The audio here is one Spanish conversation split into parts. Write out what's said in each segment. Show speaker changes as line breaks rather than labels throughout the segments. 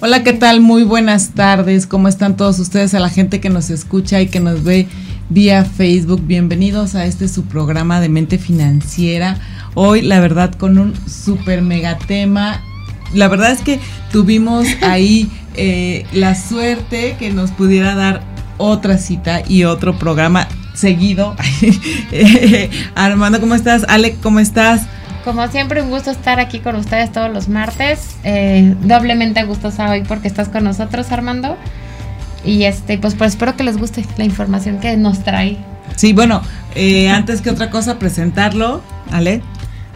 Hola, ¿qué tal? Muy buenas tardes. ¿Cómo están todos ustedes? A la gente que nos escucha y que nos ve vía Facebook. Bienvenidos a este su programa de mente financiera. Hoy, la verdad, con un super mega tema. La verdad es que tuvimos ahí eh, la suerte que nos pudiera dar otra cita y otro programa seguido. Armando, ¿cómo estás? Alec, ¿cómo estás?
Como siempre, un gusto estar aquí con ustedes todos los martes. Eh, doblemente gustosa hoy porque estás con nosotros, Armando. Y este, pues, pues espero que les guste la información que nos trae.
Sí, bueno, eh, antes que otra cosa, presentarlo, Ale.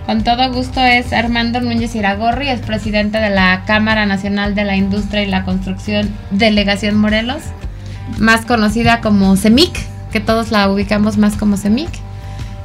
Con todo gusto es Armando Núñez Iragorri, es presidente de la Cámara Nacional de la Industria y la Construcción Delegación Morelos, más conocida como CEMIC, que todos la ubicamos más como CEMIC.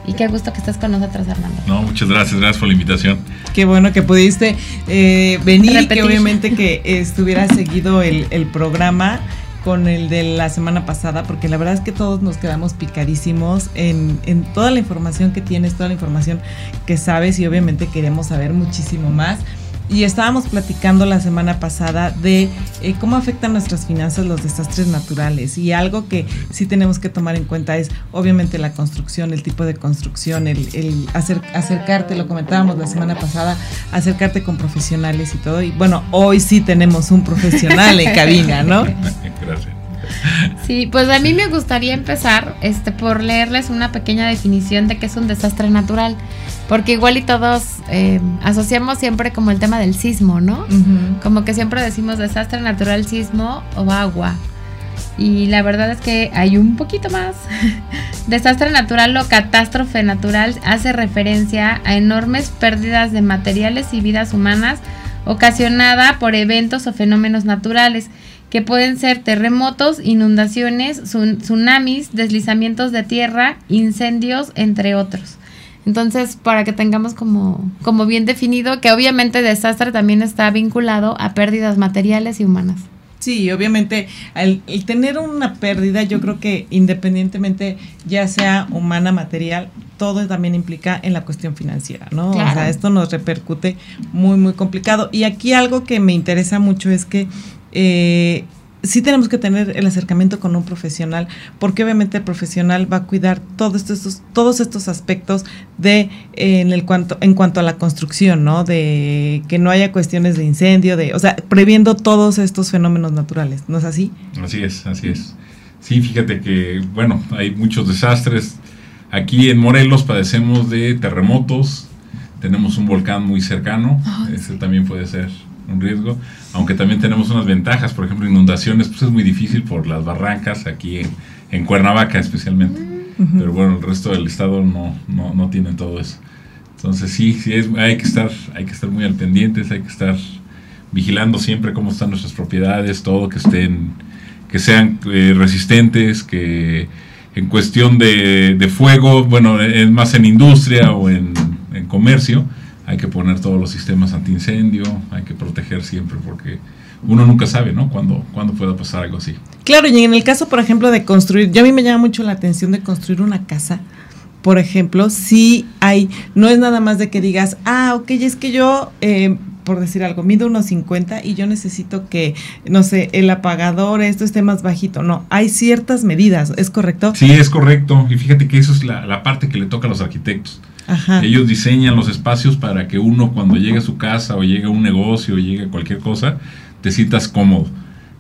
Y qué gusto que estés con nosotros, Armando.
No, muchas gracias, gracias por la invitación.
Qué bueno que pudiste eh, venir y que obviamente que estuvieras seguido el, el, programa con el de la semana pasada, porque la verdad es que todos nos quedamos picadísimos en, en toda la información que tienes, toda la información que sabes y obviamente queremos saber muchísimo más. Y estábamos platicando la semana pasada de eh, cómo afectan nuestras finanzas los desastres naturales. Y algo que sí tenemos que tomar en cuenta es obviamente la construcción, el tipo de construcción, el, el hacer, acercarte, lo comentábamos la semana pasada, acercarte con profesionales y todo. Y bueno, hoy sí tenemos un profesional en cabina, ¿no?
Gracias.
Sí, pues a mí me gustaría empezar este, por leerles una pequeña definición de qué es un desastre natural. Porque igual y todos eh, asociamos siempre como el tema del sismo, ¿no? Uh -huh. Como que siempre decimos desastre natural, sismo o agua. Y la verdad es que hay un poquito más. desastre natural o catástrofe natural hace referencia a enormes pérdidas de materiales y vidas humanas ocasionada por eventos o fenómenos naturales que pueden ser terremotos, inundaciones, tsunamis, deslizamientos de tierra, incendios, entre otros. Entonces, para que tengamos como, como bien definido que obviamente desastre también está vinculado a pérdidas materiales y humanas.
Sí, obviamente el, el, tener una pérdida, yo creo que independientemente ya sea humana, material, todo también implica en la cuestión financiera, ¿no? Claro. O sea, esto nos repercute muy, muy complicado. Y aquí algo que me interesa mucho es que eh, sí tenemos que tener el acercamiento con un profesional, porque obviamente el profesional va a cuidar todos estos, todos estos aspectos de eh, en el cuanto, en cuanto a la construcción, ¿no? De que no haya cuestiones de incendio, de, o sea, previendo todos estos fenómenos naturales, ¿no es así?
Así es, así es. Sí, fíjate que, bueno, hay muchos desastres. Aquí en Morelos padecemos de terremotos, tenemos un volcán muy cercano, oh, ese sí. también puede ser un riesgo, aunque también tenemos unas ventajas, por ejemplo, inundaciones, pues es muy difícil por las barrancas aquí en, en Cuernavaca especialmente, uh -huh. pero bueno, el resto del estado no, no, no tienen todo eso. Entonces sí, sí es, hay, que estar, hay que estar muy al pendientes, hay que estar vigilando siempre cómo están nuestras propiedades, todo que estén, que sean eh, resistentes, que en cuestión de, de, fuego, bueno, es más en industria o en, en comercio, hay que poner todos los sistemas antiincendio, hay que proteger siempre porque uno nunca sabe, ¿no? Cuándo, cuándo pueda pasar algo así.
Claro, y en el caso, por ejemplo, de construir, yo a mí me llama mucho la atención de construir una casa, por ejemplo, si hay, no es nada más de que digas, ah, ok, es que yo, eh, por decir algo, mido unos 50 y yo necesito que, no sé, el apagador, esto esté más bajito. No, hay ciertas medidas, ¿es correcto?
Sí, es correcto. Y fíjate que eso es la, la parte que le toca a los arquitectos. Ajá. Ellos diseñan los espacios para que uno cuando llegue a su casa o llegue a un negocio o llegue a cualquier cosa, te sientas cómodo.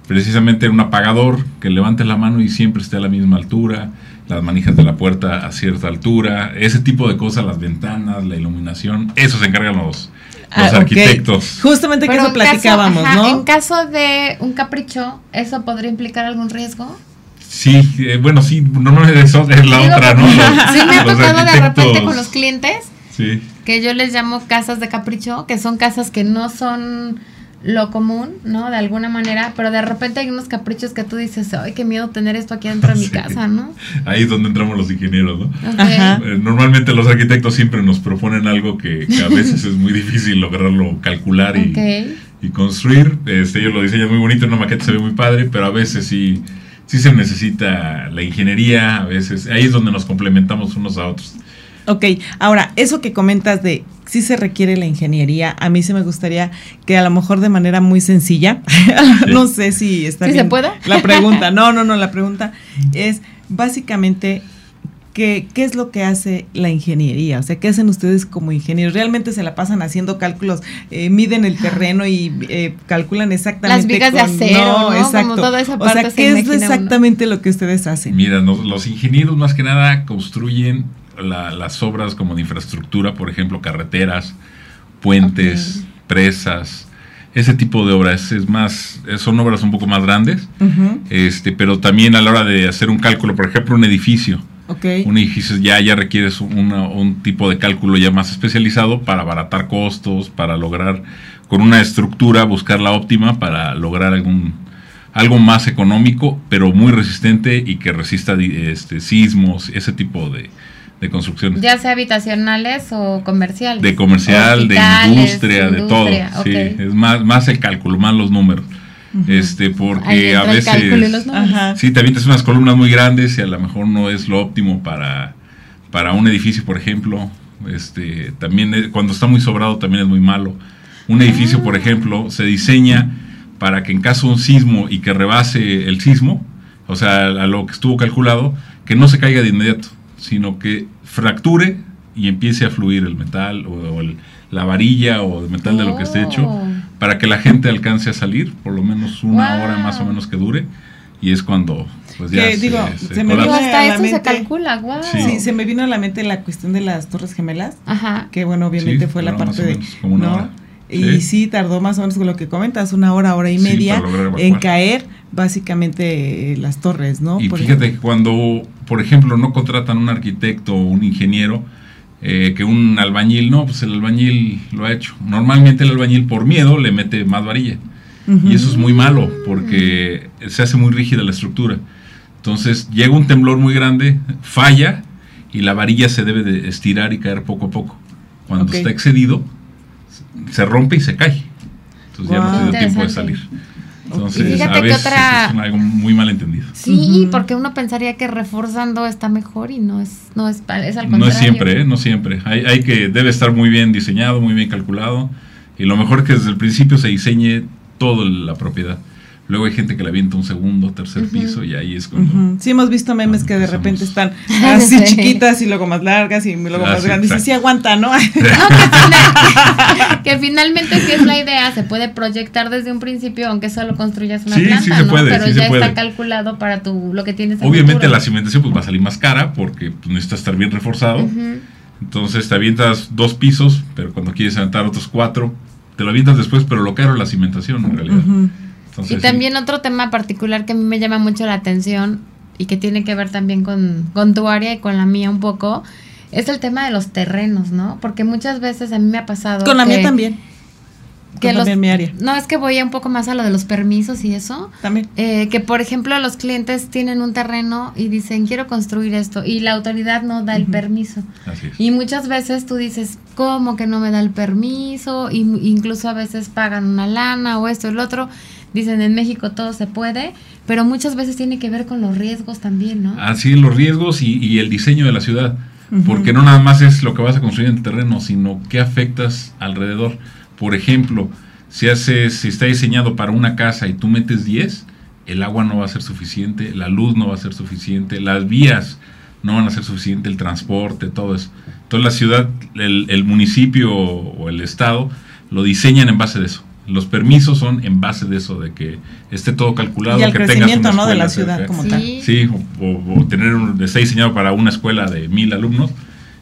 Precisamente un apagador que levantes la mano y siempre esté a la misma altura, las manijas de la puerta a cierta altura, ese tipo de cosas, las ventanas, la iluminación, eso se encargan los, los ah, arquitectos.
Okay. Justamente que eso platicábamos,
caso,
¿no?
En caso de un capricho, ¿eso podría implicar algún riesgo?
Sí, eh, bueno, sí, no es, eso, es la
Digo,
otra, ¿no?
sí, me ha tocado de repente con los clientes
sí.
que yo les llamo casas de capricho, que son casas que no son lo común, ¿no? De alguna manera, pero de repente hay unos caprichos que tú dices, ay, qué miedo tener esto aquí dentro de mi casa, ¿no?
Ahí es donde entramos los ingenieros, ¿no? Eh, normalmente los arquitectos siempre nos proponen algo que, a veces es muy difícil lograrlo calcular y, y, construir. Este, ellos lo diseñan muy bonito, en una maqueta se ve muy padre, pero a veces sí, sí se necesita la ingeniería, a veces, ahí es donde nos complementamos unos a otros.
Ok, ahora, eso que comentas de si se requiere la ingeniería, a mí se me gustaría que a lo mejor de manera muy sencilla, no sé si está
¿Sí se puede?
La pregunta, no, no, no, la pregunta es básicamente ¿Qué, ¿qué, es lo que hace la ingeniería? O sea, ¿qué hacen ustedes como ingenieros? ¿Realmente se la pasan haciendo cálculos, eh, miden el terreno y eh, calculan exactamente?
Las vigas de acero, ¿no? Exacto. toda esa parte
o sea, ¿qué es exactamente lo que ustedes hacen?
Mira, los ingenieros más que nada construyen las obras como de infraestructura, por ejemplo, carreteras, puentes, presas, ese tipo de obras es más son obras un poco más grandes este pero también a la hora de hacer un cálculo por ejemplo un edificio un edificio ya ya requieres un tipo de cálculo ya más especializado para abaratar costos para lograr con una estructura buscar la óptima para lograr algún algo más económico pero muy resistente y que resista este, sismos ese tipo de, de construcciones.
Ya sea habitacionales o comerciales.
De comercial, de industria, de todo. Sí, es más, más el cálculo, más los números. Este, porque a veces. Sí, te avientas unas columnas muy grandes y a lo mejor no es lo óptimo para, para un edificio, por ejemplo. Este, también cuando está muy sobrado también es muy malo. Un edificio, por ah. ejemplo, se diseña para que en caso de un sismo y que rebase el sismo, o sea, a lo que estuvo calculado, que no se caiga de inmediato sino que fracture y empiece a fluir el metal o, la varilla o el metal de lo que esté hecho oh. para que la gente alcance a salir, por lo menos una hora más o menos que dure, y es cuando pues ya
se, digo,
se, me vino hasta eso se calcula, wow.
Sí. se me vino a la mente la cuestión de las Torres Gemelas, Ajá. que bueno, obviamente fue la parte de ¿no? Y sí. tardó más o menos con lo que comentas, una hora, hora y media en caer básicamente eh, las torres, ¿no?
Y fíjate que cuando, por ejemplo, no contratan un arquitecto o un ingeniero, eh, que un albañil, no, pues el albañil lo ha hecho. Normalmente el albañil por miedo le mete más varilla. Y eso es muy malo porque se hace muy rígida la estructura. Entonces llega un temblor muy grande, falla y la varilla se debe de estirar y caer poco a poco. Cuando está excedido, se rompe y se cae. Entonces ya no tiene tiempo de salir. Entonces, a veces es algo muy mal entendido.
Sí, porque uno pensaría que reforzando está mejor y no es, no es, es al contrario.
No es siempre, ¿eh? no siempre. Hay, hay que, debe estar muy bien diseñado, muy bien calculado. Y lo mejor es que desde el principio se diseñe toda la propiedad. Luego hay gente que la avienta un segundo, tercer piso y ahí es cuando...
Sí, hemos visto memes que de repente están así chiquitas y luego más largas y luego más grandes. Y sí aguanta, ¿no?
que, finalmente si es la idea, se puede proyectar desde un principio, aunque solo construyas una planta, ¿no? Pero ya está calculado para tu, lo que tienes
Obviamente la cimentación pues va a salir más cara porque pues, necesita estar bien reforzado. Entonces te avientas dos pisos, pero cuando quieres aventar otros cuatro, te lo avientas después, pero lo caro es la cimentación en realidad
y también otro tema particular que a mí me llama mucho la atención y que tiene que ver también con, tu área y con la mía un poco, es el tema de los terrenos, ¿no? Porque muchas veces a mí me ha pasado...
Con la mía también.
Que los, mi área. No, es que voy un poco más a lo de los permisos y eso.
También.
Eh, que, por ejemplo, los clientes tienen un terreno y dicen, quiero construir esto, y la autoridad no da el permiso.
Así es.
Y muchas veces tú dices, ¿cómo que no me da el permiso? Y, incluso a veces pagan una lana o esto lo otro. Dicen, en México todo se puede, pero muchas veces tiene que ver con los riesgos también, ¿no?
Así, los riesgos y, el diseño de la ciudad. Porque no nada más es lo que vas a construir en el terreno, sino qué afectas alrededor. Por ejemplo, si, haces, si está diseñado para una casa y tú metes 10, el agua no va a ser suficiente, la luz no va a ser suficiente, las vías no van a ser suficiente, el transporte, todo eso. Entonces la ciudad, el, el municipio o el estado lo diseñan en base de eso los permisos son en base de eso, de que esté todo calculado.
Y el crecimiento ¿no? de la ciudad como tal.
Sí, o, tener un, está diseñado para una escuela de mil alumnos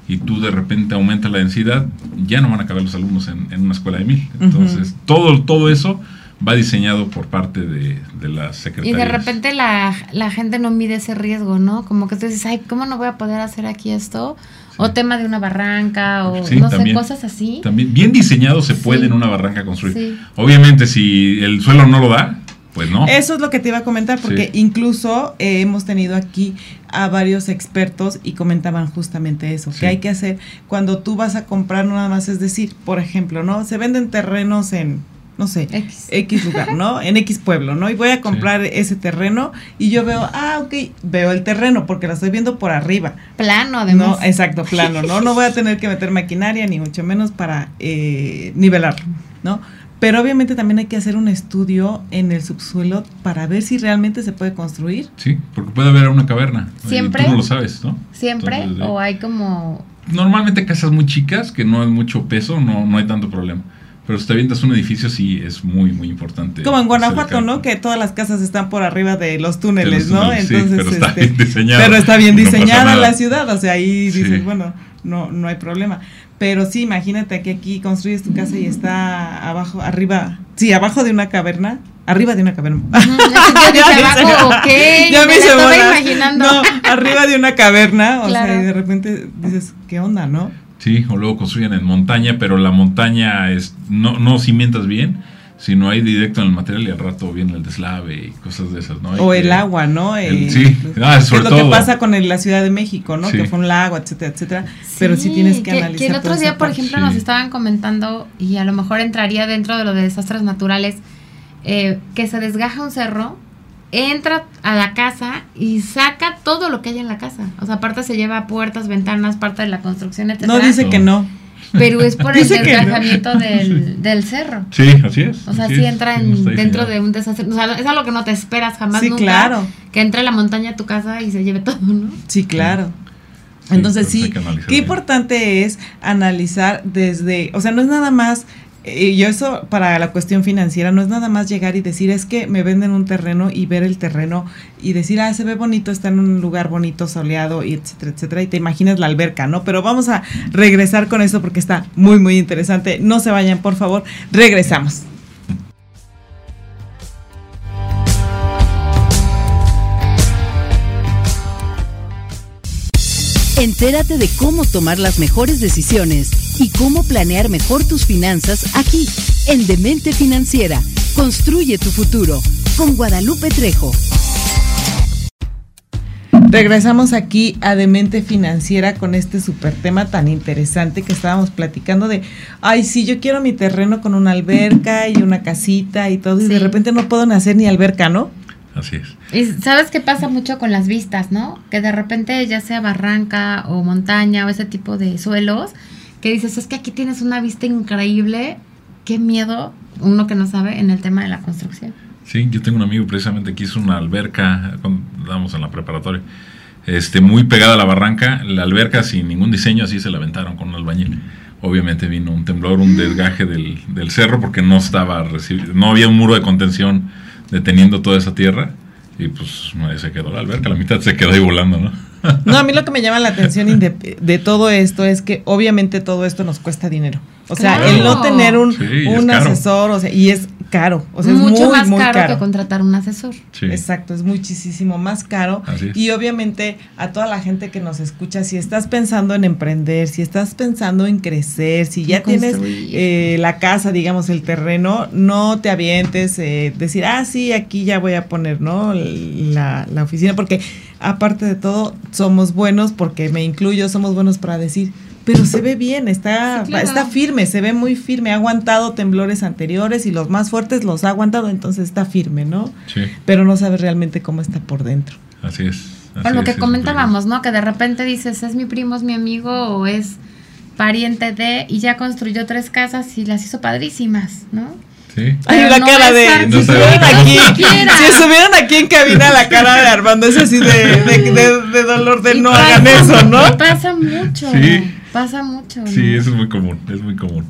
y tú de repente aumentas la densidad, ya no van a caber los alumnos en, una escuela de mil. Entonces, todo, todo eso va diseñado por parte de, de la Secretaría.
Y de repente la, la, gente no mide ese riesgo, ¿no? Como que tú dices, ay, ¿cómo no voy a poder hacer aquí esto? O tema de una barranca, o no sé, cosas así.
También, bien diseñado se puede en una barranca construir. Obviamente, si el suelo no lo da, pues no.
Eso es lo que te iba a comentar, porque incluso eh, hemos tenido aquí a varios expertos y comentaban justamente eso, que hay que hacer cuando tú vas a comprar nada más, es decir, por ejemplo, ¿no? Se venden terrenos en no sé, X. lugar, ¿no? En X pueblo, ¿no? Y voy a comprar ese terreno y yo veo, ah, ok, veo el terreno porque lo estoy viendo por arriba.
Plano, además.
No, exacto, plano, ¿no? No voy a tener que meter maquinaria ni mucho menos para eh, nivelarlo, ¿no? Pero obviamente también hay que hacer un estudio en el subsuelo para ver si realmente se puede construir.
Sí, porque puede haber una caverna.
Siempre.
tú no lo sabes, ¿no?
Siempre. o hay como.
Normalmente casas muy chicas que no es mucho peso, no, no hay tanto problema. Pero si te avientas un edificio, sí es muy, muy importante.
Como en Guanajuato, ¿no? Que todas las casas están por arriba de los túneles, ¿no?
Entonces, pero está este, bien diseñada.
Pero está bien diseñada la ciudad, o sea, ahí dices, bueno, no, no hay problema. Pero sí, imagínate que aquí construyes tu casa y está abajo, arriba, sí, abajo de una caverna, arriba de una caverna.
ya me, estaba imaginando.
No, arriba de una caverna, o sea, y de repente dices, ¿qué onda, no?
Sí, o luego construyen en montaña, pero la montaña es no, no cimientas bien, sino hay directo en el material y al rato viene el deslave y cosas de esas, ¿no?
o el agua, ¿no?
sí, ah, sobre
es lo que pasa con la Ciudad de México, ¿no? Que fue un lago, etcétera, etcétera. pero sí tienes que, analizar.
Que el otro día, por ejemplo, nos estaban comentando, y a lo mejor entraría dentro de lo de desastres naturales, eh, que se desgaja un cerro entra a la casa y saca todo lo que hay en la casa. O sea, aparte se lleva puertas, ventanas, parte de la construcción, etc.
No dice que no.
Pero es por el desgajamiento del, del, cerro.
Sí, así es.
O sea, sí entra dentro de un desastre. O sea, es algo que no te esperas jamás.
Sí, claro.
Que entre la montaña a tu casa y se lleve todo, ¿no?
Sí, claro. Entonces pues sí, qué importante es analizar desde, o sea, no es nada más y yo eso para la cuestión financiera no es nada más llegar y decir es que me venden un terreno y ver el terreno y decir, ah, se ve bonito, está en un lugar bonito, soleado, y etcétera, etcétera, y te imaginas la alberca, ¿no? Pero vamos a regresar con eso porque está muy, muy interesante. No se vayan, por favor, regresamos.
Entérate de cómo tomar las mejores decisiones y cómo planear mejor tus finanzas aquí, en Demente Financiera. Construye tu futuro con Guadalupe Trejo.
Regresamos aquí a Demente Financiera con este super tema tan interesante que estábamos platicando de, ay, sí, yo quiero mi terreno con una alberca y una casita y todo, y de repente no puedo nacer ni alberca, ¿no?
Así es.
Y sabes qué pasa mucho con las vistas, ¿no? Que de repente ya sea barranca o montaña o ese tipo de suelos, que dices, es que aquí tienes una vista increíble, qué miedo, uno que no sabe en el tema de la construcción.
Sí, yo tengo un amigo precisamente que hizo una alberca, cuando estábamos en la preparatoria, este, muy pegada a la barranca, la alberca sin ningún diseño, así se la aventaron con un albañil. Obviamente vino un temblor, un desgaje del, del cerro porque no estaba no había un muro de contención deteniendo toda esa tierra y pues se quedó la alberca, la mitad se quedó ahí volando, ¿no?
No, a mí lo que me llama la atención de, de todo esto es que obviamente todo esto nos cuesta dinero. O sea, el no tener un, un asesor, o sea, y es caro. O sea,
Mucho
es muy,
más
muy
caro, que contratar un asesor.
Exacto, es muchísimo más caro. Y obviamente a toda la gente que nos escucha, si estás pensando en emprender, si estás pensando en crecer, si ya tienes eh, la casa, digamos, el terreno, no te avientes, eh, decir, ah, sí, aquí ya voy a poner, ¿no? La, la oficina, porque aparte de todo, somos buenos, porque me incluyo, somos buenos para decir, pero se ve bien, está, está firme, se ve muy firme, ha aguantado temblores anteriores y los más fuertes los ha aguantado, entonces está firme, ¿no?
Sí.
Pero no sabe realmente cómo está por dentro.
Así es.
Así lo que comentábamos, ¿no? Que de repente dices, es mi primo, es mi amigo o es pariente de, y ya construyó tres casas y las hizo padrísimas, ¿no?
Sí.
Hay la cara de. si, estuvieran aquí, si estuvieran aquí en cabina, la cara de Armando es así de, de, dolor de no hagan eso, ¿no?
Pasa mucho. Sí. Pasa mucho.
Sí, eso es muy común, es muy común.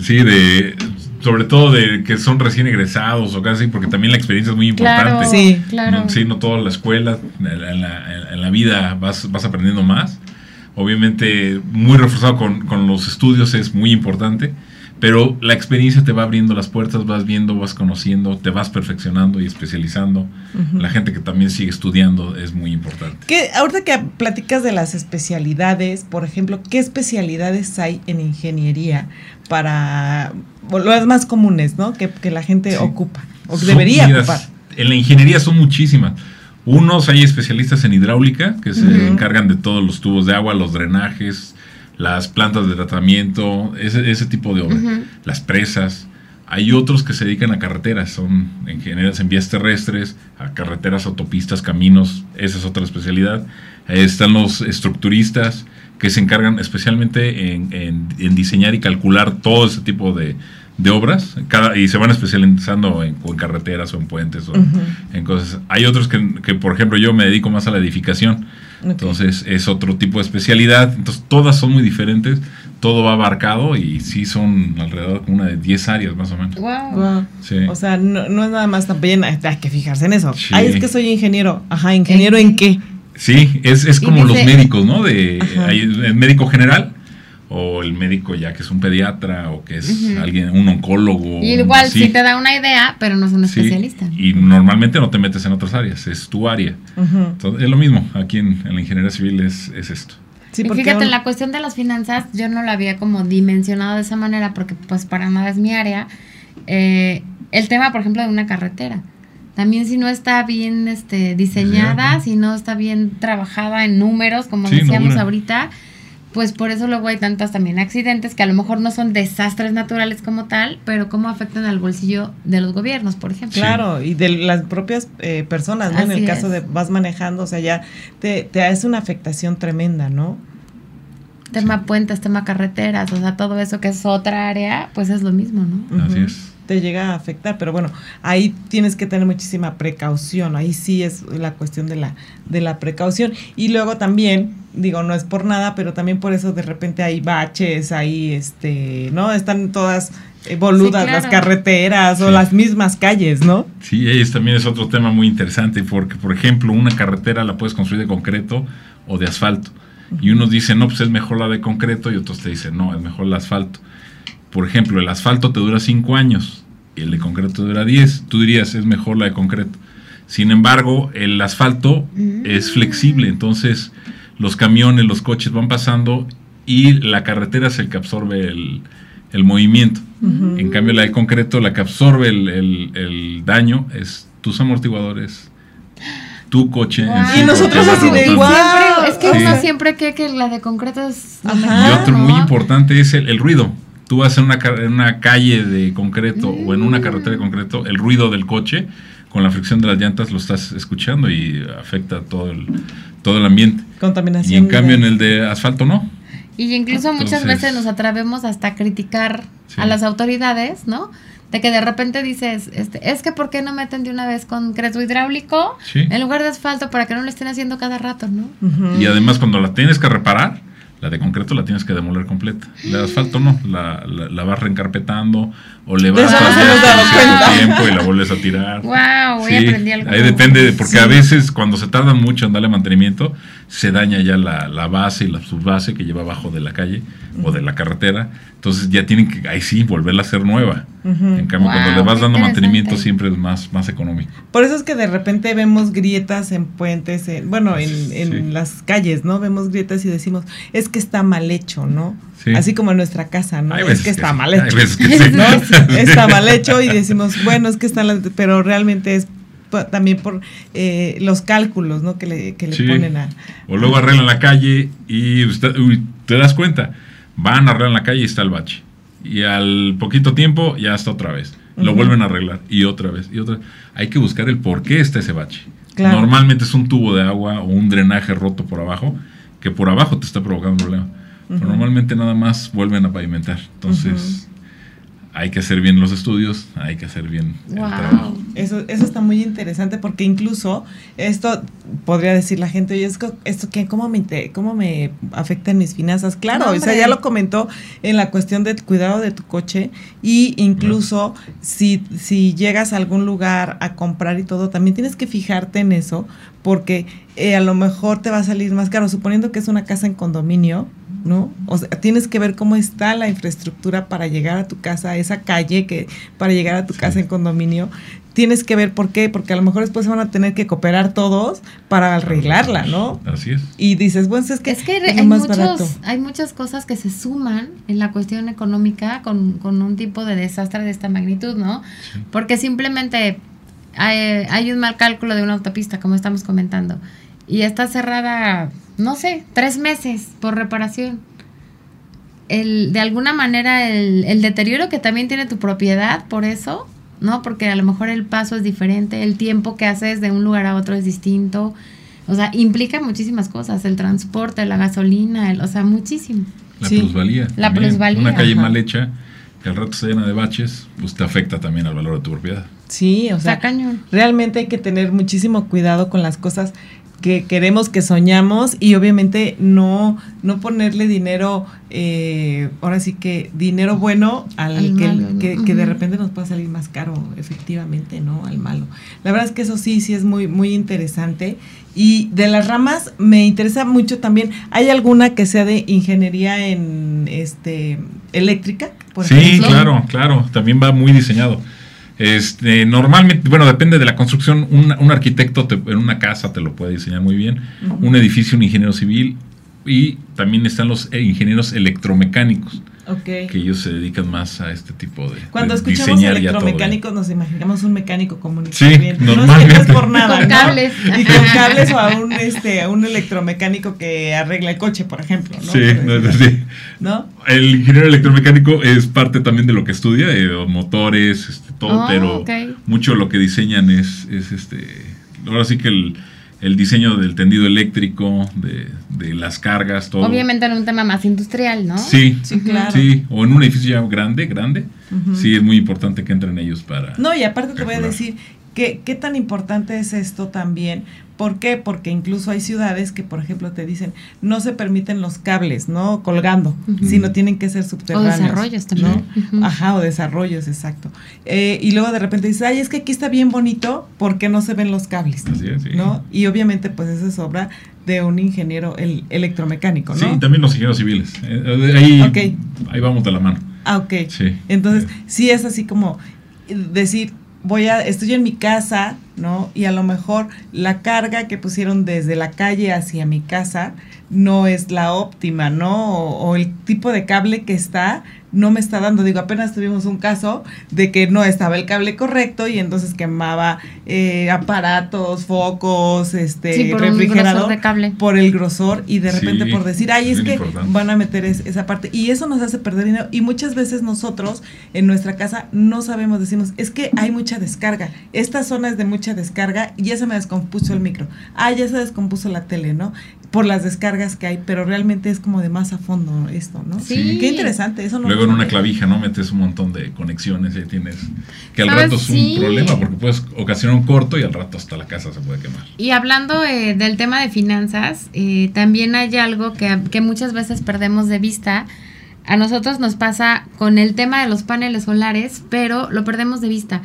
Sí, de sobre todo de que son recién egresados o casi, porque también la experiencia es muy importante.
sí,
claro.
Sí, no toda la escuela, en la, en la vida vas, vas aprendiendo más. Obviamente, muy reforzado con, con, los estudios es muy importante, pero la experiencia te va abriendo las puertas, vas viendo, vas conociendo, te vas perfeccionando y especializando. La gente que también sigue estudiando es muy importante.
¿Qué, ahorita que platicas de las especialidades, por ejemplo, ¿qué especialidades hay en ingeniería para las más comunes, ¿no? Que, la gente ocupa o debería ocupar.
En la ingeniería son muchísimas. Unos hay especialistas en hidráulica que se encargan de todos los tubos de agua, los drenajes, las plantas de tratamiento, ese, ese tipo de obra, las presas. Hay otros que se dedican a carreteras, son ingenieros en vías terrestres, a carreteras, autopistas, caminos, esa es otra especialidad. están los estructuristas que se encargan especialmente en, diseñar y calcular todo ese tipo de, obras cada, y se van especializando en, carreteras o en puentes o en cosas. Hay otros que, que, por ejemplo, yo me dedico más a la edificación entonces es otro tipo de especialidad. Entonces todas son muy diferentes, todo va abarcado y sí son alrededor de una de 10 áreas más o menos.
Wow. O sea, no, es nada más también, hay que fijarse en eso. Ay, es que soy ingeniero. Ajá, ¿ingeniero en, qué?
Sí, es, es como los médicos, ¿no? De, hay, el médico general o el médico ya que es un pediatra o que es alguien, un oncólogo.
Y igual sí te da una idea, pero no es un especialista.
Y normalmente no te metes en otras áreas, es tu área. Entonces, es lo mismo, aquí en, la ingeniería civil es, esto.
Sí, y fíjate, la cuestión de las finanzas yo no lo había como dimensionado de esa manera porque pues para nada es mi área. Eh, el tema, por ejemplo, de una carretera. También si no está bien este, diseñada, si no está bien trabajada en números, como decíamos ahorita, pues por eso luego hay tantos también accidentes que a lo mejor no son desastres naturales como tal, pero cómo afectan al bolsillo de los gobiernos, por ejemplo.
Claro, y de las propias eh, personas, ¿no? en el caso de vas manejando, o sea, ya te, te hace una afectación tremenda, ¿no?
Tema puentes, tema carreteras, o sea, todo eso que es otra área, pues es lo mismo, ¿no?
Así es
te llega a afectar, pero bueno, ahí tienes que tener muchísima precaución, ahí sí es la cuestión de la, de la precaución. Y luego también, digo, no es por nada, pero también por eso de repente hay baches, ahí, este, ¿no? Están todas eh, boludas las carreteras o las mismas calles, ¿no?
Sí, es, también es otro tema muy interesante, porque, por ejemplo, una carretera la puedes construir de concreto o de asfalto. Y unos dicen, no, pues es mejor la de concreto, y otros te dicen, no, es mejor el asfalto. Por ejemplo, el asfalto te dura 5 años y el de concreto dura 10. Tú dirías, es mejor la de concreto. Sin embargo, el asfalto es flexible, entonces los camiones, los coches van pasando y la carretera es el que absorbe el, movimiento. En cambio, la de concreto, la que absorbe el, daño es tus amortiguadores, tu coche.
y nosotros así de igual.
es que uno siempre cree que la de concreto es...
y otro muy importante es el ruido tú vas en una, en una calle de concreto o en una carretera de concreto, el ruido del coche con la fricción de las llantas lo estás escuchando y afecta todo el, todo el ambiente.
Contaminación.
Y en cambio en el de asfalto no.
Y incluso muchas veces nos atrevemos hasta a criticar a las autoridades, ¿no? De que de repente dices, este, es que ¿por qué no meten de una vez concreto hidráulico en lugar de asfalto para que no lo estén haciendo cada rato, ¿no?
Y además cuando la tienes que reparar, la de concreto la tienes que demoler completa. La de asfalto no, la, la, vas reencarpetando o le vas a tiempo y la vuelves a tirar.
Wow, sí, aprendí algo.
Ahí depende, porque a veces cuando se tarda mucho en darle mantenimiento, se daña ya la, la base y la subbase que lleva abajo de la calle o de la carretera entonces ya tienen que, ahí sí, volverla a hacer nueva. En cambio, cuando le vas dando mantenimiento siempre es más, más económico.
Por eso es que de repente vemos grietas en puentes, en, bueno, en, en las calles, ¿no? Vemos grietas y decimos, es que está mal hecho, ¿no? Así como en nuestra casa, ¿no? Es que está mal hecho. ¿no? está mal hecho y decimos, bueno, es que está, pero realmente es también por eh, los cálculos, ¿no? Que le, que le ponen a...
O luego arreglan la calle y usted, te das cuenta van a arreglar la calle y está el bache. Y al poquito tiempo ya está otra vez. Lo vuelven a arreglar y otra vez y otra Hay que buscar el por qué está ese bache. Normalmente es un tubo de agua o un drenaje roto por abajo que por abajo te está provocando un problema. Pero normalmente nada más vuelven a pavimentar. Entonces, hay que hacer bien los estudios, hay que hacer bien el trabajo.
Eso, eso está muy interesante porque incluso esto podría decir la gente, oye, esto, que, ¿cómo, me, ¿cómo me afecta en mis finanzas? Claro, o sea, ya lo comentó en la cuestión del cuidado de tu coche y incluso si, si llegas a algún lugar a comprar y todo, también tienes que fijarte en eso porque eh, a lo mejor te va a salir más caro, suponiendo que es una casa en condominio, ¿no? O sea, tienes que ver cómo está la infraestructura para llegar a tu casa, esa calle que para llegar a tu casa en condominio. Tienes que ver por qué, porque a lo mejor después van a tener que cooperar todos para arreglarla, ¿no?
Así es.
Y dices, bueno, es que,
es que hay, muchos, hay muchas cosas que se suman en la cuestión económica con, con un tipo de desastre de esta magnitud, ¿no? Porque simplemente hay, hay un mal cálculo de una autopista, como estamos comentando, y está cerrada no sé, tres meses por reparación. El, de alguna manera el, el, deterioro que también tiene tu propiedad por eso, ¿no? Porque a lo mejor el paso es diferente, el tiempo que haces de un lugar a otro es distinto. O sea, implica muchísimas cosas, el transporte, la gasolina, el, o sea, muchísimo.
La plusvalía.
La plusvalía.
Una calle mal hecha que al rato se llena de baches, pues te afecta también al valor de tu propiedad.
Sí, o sea, realmente hay que tener muchísimo cuidado con las cosas que queremos, que soñamos y obviamente no, no ponerle dinero, eh, ahora sí que dinero bueno al, que, que, de repente nos pueda salir más caro, efectivamente, ¿no? Al malo. La verdad es que eso sí, sí es muy, muy interesante. Y de las ramas me interesa mucho también, ¿hay alguna que sea de ingeniería en este eléctrica?
Por sí, claro, claro, también va muy diseñado. Este, normalmente, bueno, depende de la construcción. Un, un arquitecto en una casa te lo puede diseñar muy bien. Un edificio, un ingeniero civil. Y también están los eh, ingenieros electromecánicos. Que ellos se dedican más a este tipo de.
Cuando escuchamos electromecánicos, nos imaginamos un mecánico común
Sí, normalmente.
No es, por nada. con cables. Y con cables o a un, este, a un electromecánico que arregla el coche, por ejemplo. ¿no?
Sí, sí. ¿No? El ingeniero electromecánico es parte también de lo que estudia, de motores, este, todo, oh, pero mucho lo que diseñan es, es este. Ahora sí que el el diseño del tendido eléctrico, de, de, las cargas, todo.
Obviamente en un tema más industrial, ¿no?
Sí, sí, claro. Sí, o en un edificio ya grande, grande, sí es muy importante que entren ellos para...
No, y aparte te voy a decir, ¿qué, ¿qué tan importante es esto también? ¿Por qué? Porque incluso hay ciudades que, por ejemplo, te dicen, no se permiten los cables, ¿no? Colgando, sino tienen que ser subterráneos.
O desarrollos también.
Ajá, o desarrollos, exacto. Eh, y luego de repente dices, ay, es que aquí está bien bonito, ¿por qué no se ven los cables? Así es, sí. ¿No? Y obviamente, pues eso es obra de un ingeniero el, electromecánico, ¿no?
Sí, también los ingenieros civiles. Eh, ahí, ahí vamos de la mano.
Ah, ok. Sí. Entonces, sí es así como decir, voy a, estoy en mi casa, ¿no? Y a lo mejor la carga que pusieron desde la calle hacia mi casa no es la óptima, ¿no? O, el tipo de cable que está no me está dando. Digo, apenas tuvimos un caso de que no estaba el cable correcto y entonces quemaba eh, aparatos, focos, este, refrigerador
de cable.
por el grosor y de repente por decir, ay, es que van a meter esa parte. Y eso nos hace perder dinero. Y muchas veces nosotros en nuestra casa no sabemos, decimos, es que hay mucha descarga. Esta zona es de mucha descarga y ya se me descompuso el micro. Ah, ya se descompuso la tele, ¿no? por las descargas que hay, pero realmente es como de más a fondo esto, ¿no?
Sí.
Qué interesante, eso no
Luego en una clavija, ¿no? Metes un montón de conexiones y tienes que al rato es un problema porque puedes ocasionar un corto y al rato hasta la casa se puede quemar.
Y hablando eh, del tema de finanzas, eh, también hay algo que, que muchas veces perdemos de vista. A nosotros nos pasa con el tema de los paneles solares, pero lo perdemos de vista.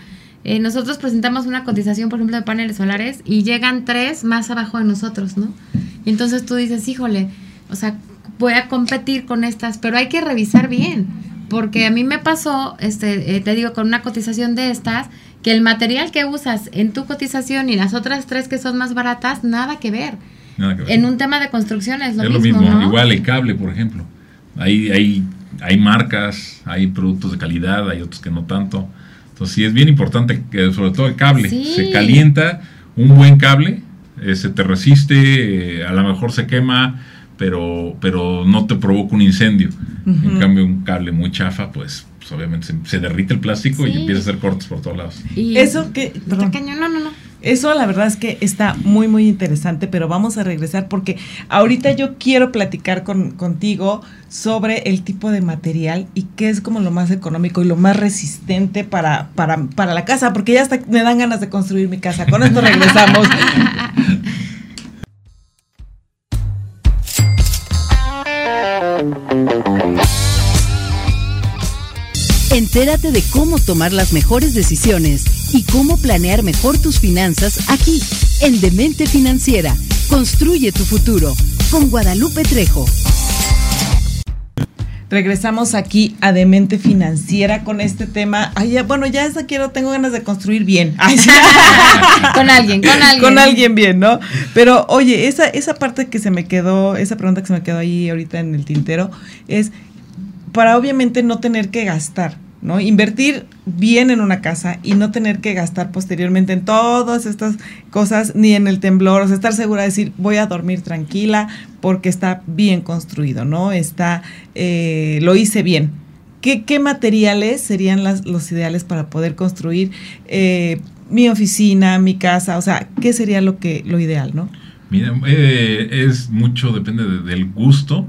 Eh, nosotros presentamos una cotización, por ejemplo, de paneles solares y llegan tres más abajo de nosotros, ¿no? Y entonces tú dices, híjole, o sea, voy a competir con estas, pero hay que revisar bien, porque a mí me pasó, este, eh, te digo, con una cotización de estas, que el material que usas en tu cotización y las otras tres que son más baratas, nada que ver. Nada que ver. En un tema de construcción es lo mismo.
Igual el cable, por ejemplo. Hay, hay, hay marcas, hay productos de calidad, hay otros que no tanto. Entonces sí es bien importante que sobre todo el cable se calienta un buen cable eh, se te resiste, eh, a lo mejor se quema, pero, pero no te provoca un incendio. En cambio, un cable muy chafa, pues, pues obviamente se, derrite el plástico y empieza a hacer cortes por todos lados.
Y eso que...
no, no, no.
Eso la verdad es que está muy, muy interesante, pero vamos a regresar porque ahorita yo quiero platicar con, contigo sobre el tipo de material y qué es como lo más económico y lo más resistente para, para, para la casa, porque ya hasta me dan ganas de construir mi casa. Con esto regresamos.
Entérate de cómo tomar las mejores decisiones y cómo planear mejor tus finanzas aquí, en Demente Financiera. Construye tu futuro con Guadalupe Trejo.
Regresamos aquí a Demente Financiera con este tema. Ay, ya, bueno, ya esa quiero, tengo ganas de construir bien.
con alguien, con alguien.
Con alguien bien, ¿no? Pero oye, esa, esa parte que se me quedó, esa pregunta que se me quedó ahí ahorita en el tintero, es para obviamente no tener que gastar. ¿No? Invertir bien en una casa y no tener que gastar posteriormente en todas estas cosas, ni en el temblor, o sea, estar segura de decir, voy a dormir tranquila porque está bien construido, ¿no? Está, eh, lo hice bien. ¿Qué, ¿Qué, materiales serían los ideales para poder construir eh, mi oficina, mi casa? O sea, ¿qué sería lo, que, lo ideal, no?
Mira, eh, es mucho, depende del gusto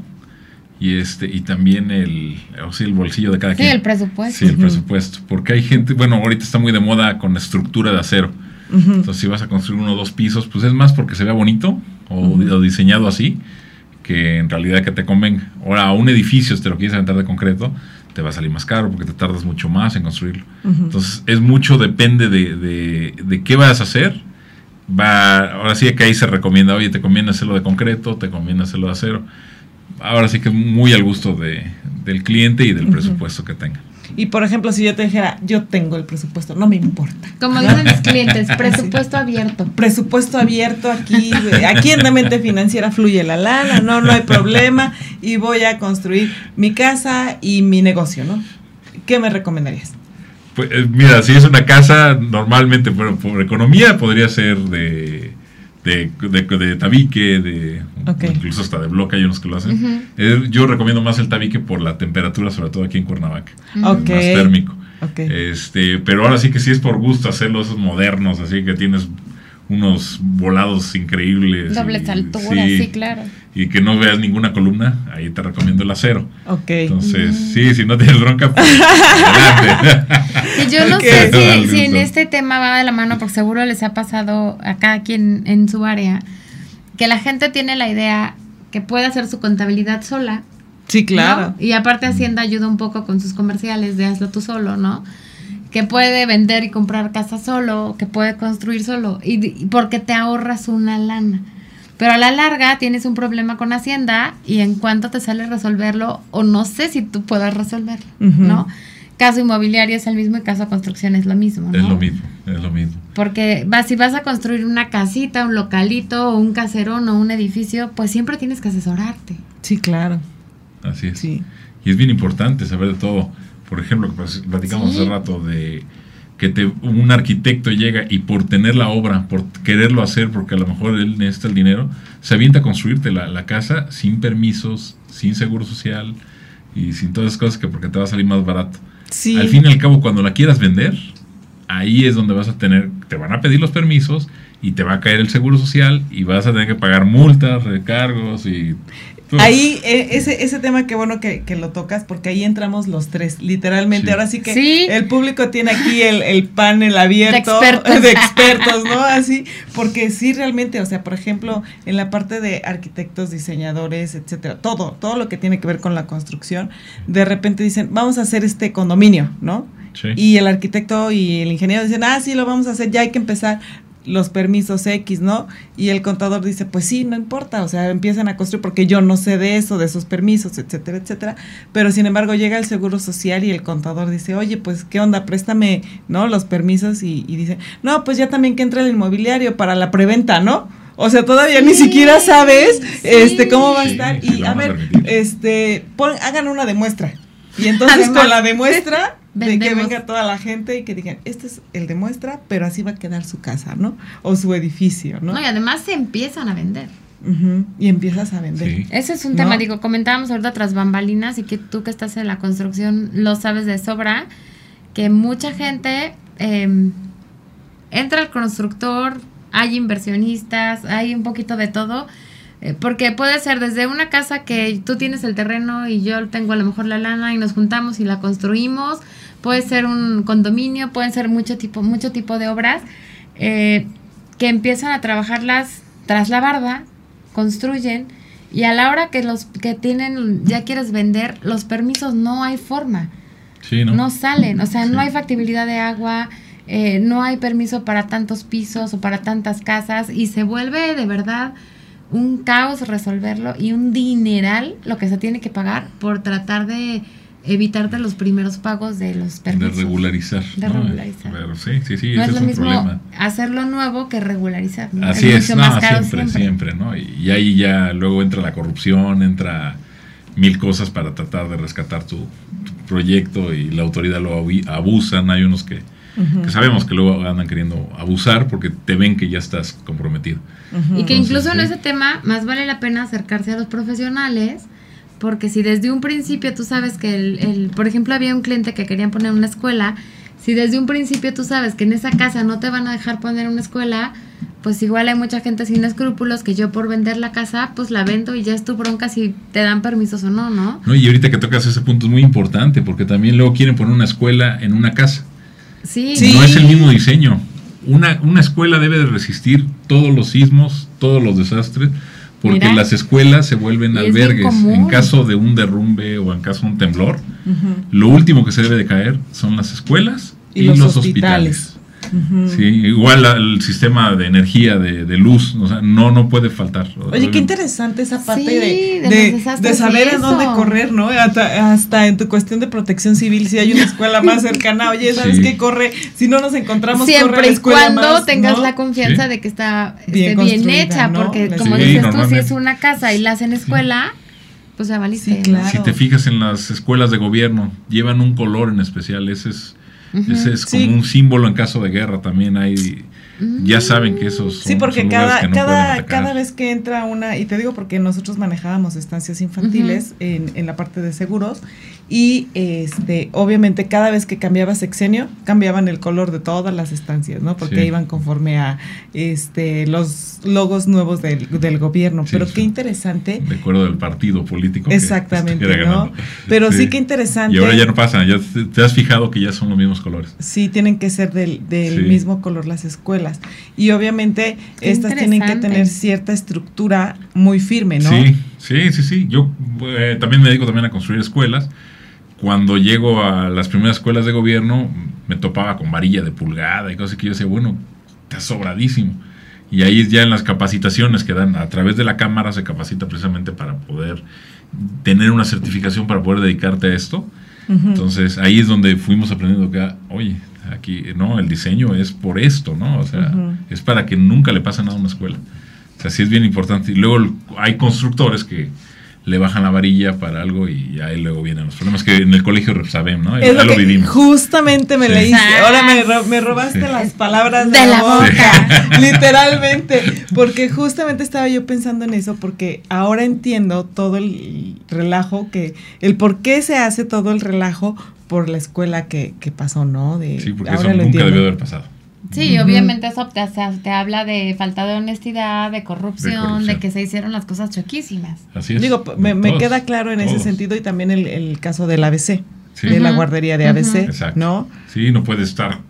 y este y también el o sea, el bolsillo de cada quien.
Sí, el presupuesto.
Sí, el presupuesto, porque hay gente, bueno, ahorita está muy de moda con estructura de acero. Entonces, si vas a construir uno o dos pisos, pues es más porque se vea bonito o, diseñado así, que en realidad que te convenga. Ahora, a un edificio, si te lo quieres aventar de concreto, te va a salir más caro porque te tardas mucho más en construirlo. Entonces, es mucho, depende de, de, de qué vas a hacer. Va, ahora sí que ahí se recomienda, oye, te conviene hacerlo de concreto, te conviene hacerlo de acero ahora sí que muy al gusto de, del cliente y del presupuesto que tenga.
Y por ejemplo, si yo te dijera, yo tengo el presupuesto, no me importa.
Como dicen los clientes, presupuesto abierto.
Presupuesto abierto aquí, aquí en la mente financiera fluye la lana, no, no hay problema y voy a construir mi casa y mi negocio, ¿no? ¿Qué me recomendarías?
Pues eh, mira, si es una casa, normalmente por, por economía podría ser de de, de, tabique, de incluso hasta de bloque, hay unos que lo hacen. Eh, yo recomiendo más el tabique por la temperatura, sobre todo aquí en Cuernavaca. Más térmico. Este, pero ahora sí que sí es por gusto hacerlo esos modernos, así que tienes unos volados increíbles.
Dobles alturas, sí, claro.
Y que no veas ninguna columna, ahí te recomiendo el acero. Ok. Entonces, sí, si no tienes bronca, pues adelante.
Y yo no sé si, en este tema va de la mano, porque seguro les ha pasado a cada quien en su área, que la gente tiene la idea que puede hacer su contabilidad sola.
Sí, claro.
Y aparte Hacienda ayuda un poco con sus comerciales de hazlo tú solo, ¿no? que puede vender y comprar casa solo, que puede construir solo, y, porque te ahorras una lana. Pero a la larga tienes un problema con Hacienda y en cuanto te sale resolverlo, o no sé si tú puedas resolverlo, ¿no? Caso inmobiliario es el mismo y caso construcción es lo mismo, ¿no?
Es lo mismo, es lo mismo.
Porque vas, si vas a construir una casita, un localito, o un caserón o un edificio, pues siempre tienes que asesorarte.
Sí, claro.
Así es. Sí. Y es bien importante saber de todo por ejemplo, que platicamos hace rato de que te, un arquitecto llega y por tener la obra, por quererlo hacer, porque a lo mejor él necesita el dinero, se avienta a construirte la, casa sin permisos, sin seguro social y sin todas esas cosas que porque te va a salir más barato. Al fin y al cabo, cuando la quieras vender, ahí es donde vas a tener, te van a pedir los permisos y te va a caer el seguro social y vas a tener que pagar multas, recargos y
Ahí, eh, ese, ese tema, qué bueno que, lo tocas, porque ahí entramos los tres, literalmente. Ahora sí que el público tiene aquí el, el panel abierto de expertos. ¿no? Así, porque sí, realmente, o sea, por ejemplo, en la parte de arquitectos, diseñadores, etcétera, todo, todo lo que tiene que ver con la construcción, de repente dicen, vamos a hacer este condominio, ¿no? Y el arquitecto y el ingeniero dicen, ah, sí, lo vamos a hacer, ya hay que empezar los permisos X, ¿no? Y el contador dice, pues sí, no importa, o sea, empiezan a construir porque yo no sé de eso, de esos permisos, etcétera, etcétera. Pero sin embargo llega el Seguro Social y el contador dice, oye, pues qué onda, préstame, ¿no? Los permisos y, dice, no, pues ya también que entra el inmobiliario para la preventa, ¿no? O sea, todavía ni siquiera sabes este cómo va a estar. y a ver, este, hagan una demuestra. Y entonces con la demuestra de que venga toda la gente y que digan, este es el de muestra, pero así va a quedar su casa, ¿no? O su edificio, ¿no?
No, y además se empiezan a vender.
Y empiezas a vender.
Ese es un tema, digo, comentábamos ahorita tras bambalinas y que tú que estás en la construcción lo sabes de sobra, que mucha gente em, entra al constructor, hay inversionistas, hay un poquito de todo, eh, porque puede ser desde una casa que tú tienes el terreno y yo tengo a lo mejor la lana y nos juntamos y la construimos, puede ser un condominio, pueden ser mucho tipo, mucho tipo de obras eh, que empiezan a trabajarlas tras la barda, construyen y a la hora que los que tienen ya quieres vender los permisos no hay forma, ¿no? salen, o sea no hay factibilidad de agua. Eh, no hay permiso para tantos pisos o para tantas casas y se vuelve de verdad un caos resolverlo y un dineral lo que se tiene que pagar por tratar de evitarte los primeros pagos de los permisos.
De regularizar.
De regularizar.
sí, sí, sí,
no es lo mismo hacerlo nuevo que regularizar.
Así es, no, siempre, siempre, ¿no? Y, ahí ya luego entra la corrupción, entra mil cosas para tratar de rescatar tu, proyecto y la autoridad lo abusan. Hay unos que, que, sabemos que luego andan queriendo abusar porque te ven que ya estás comprometido.
Y que incluso en ese tema más vale la pena acercarse a los profesionales porque si desde un principio tú sabes que el, el, por ejemplo, había un cliente que querían poner una escuela, si desde un principio tú sabes que en esa casa no te van a dejar poner una escuela, pues igual hay mucha gente sin escrúpulos que yo por vender la casa, pues la vendo y ya es tu bronca si te dan permisos o no, ¿no?
No, y ahorita que tocas ese punto es muy importante, porque también luego quieren poner una escuela en una casa.
Sí.
No es el mismo diseño. Una, una escuela debe de resistir todos los sismos, todos los desastres, porque las escuelas se vuelven albergues en caso de un derrumbe o en caso de un temblor. Lo último que se debe de caer son las escuelas y, los, hospitales. Sí, igual el sistema de energía, de, luz, o sea, no, no puede faltar.
Oye, qué interesante esa parte de, de, saber a dónde correr, ¿no? Hasta, en tu cuestión de protección civil, si hay una escuela más cercana, oye, ¿sabes qué corre? Si no nos encontramos,
siempre y cuando tengas la confianza de que está bien, hecha, porque como dices tú, si es una casa y la hacen escuela pues ya valiste.
Claro. Si te fijas en las escuelas de gobierno, llevan un color en especial, ese es ese es como un símbolo en caso de guerra también hay ya saben que esos
son, sí porque cada cada cada vez que entra una y te digo porque nosotros manejábamos estancias infantiles en, en, la parte de seguros y este obviamente cada vez que cambiaba sexenio cambiaban el color de todas las estancias no porque iban conforme a este los logos nuevos del, del gobierno. Pero qué interesante
de acuerdo del partido político
exactamente no pero sí. qué interesante.
Y ahora ya no pasa ya te, has fijado que ya son los mismos colores.
Sí tienen que ser del, del mismo color las escuelas. Y obviamente estas tienen que tener cierta estructura muy firme no
sí sí sí sí. Yo eh, también me dedico también a construir escuelas cuando llego a las primeras escuelas de gobierno, me topaba con varilla de pulgada y cosas que yo decía, bueno, está sobradísimo. Y ahí ya en las capacitaciones que dan a través de la cámara se capacita precisamente para poder tener una certificación para poder dedicarte a esto. Entonces ahí es donde fuimos aprendiendo que, oye, aquí, no, el diseño es por esto, ¿no? O sea, es para que nunca le pase nada a una escuela. O sea, sí es bien importante. Y luego hay constructores que le bajan la varilla para algo y ahí luego vienen los problemas que en el colegio sabemos, ¿no?
Es lo, vivimos. Justamente me leíste, ahora me, robaste las palabras de, la, boca, literalmente, porque justamente estaba yo pensando en eso, porque ahora entiendo todo el relajo que, el por qué se hace todo el relajo por la escuela que, que pasó, ¿no?
De, sí, porque eso nunca debió haber pasado.
Sí, obviamente eso te, te, habla de falta de honestidad, de corrupción, de, que se hicieron las cosas choquísimas.
Así es. Digo, me, queda claro en ese sentido y también el, el caso del ABC, de la guardería de ABC, Exacto. ¿no?
Sí, no puede estar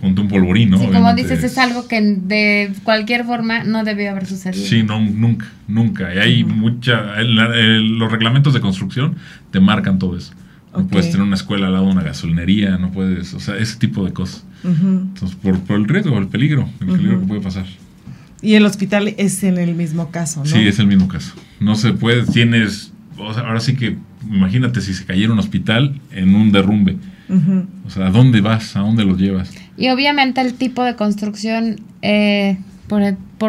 junto a un polvorín, ¿no?
Sí, como dices, es algo que de cualquier forma no debió haber sucedido.
Sí, no, nunca, nunca. Y hay mucha, los reglamentos de construcción te marcan todo eso. No puedes tener una escuela al lado de una gasolinería, no puedes, o sea, ese tipo de cosas. Entonces, por, por, el riesgo, el peligro, el peligro que puede pasar.
Y el hospital es en el mismo caso, ¿no?
Sí, es el mismo caso. No se puede, tienes, o sea, ahora sí que, imagínate si se cayera un hospital en un derrumbe. O sea, ¿a dónde vas? ¿A dónde los llevas?
Y obviamente el tipo de construcción eh, por,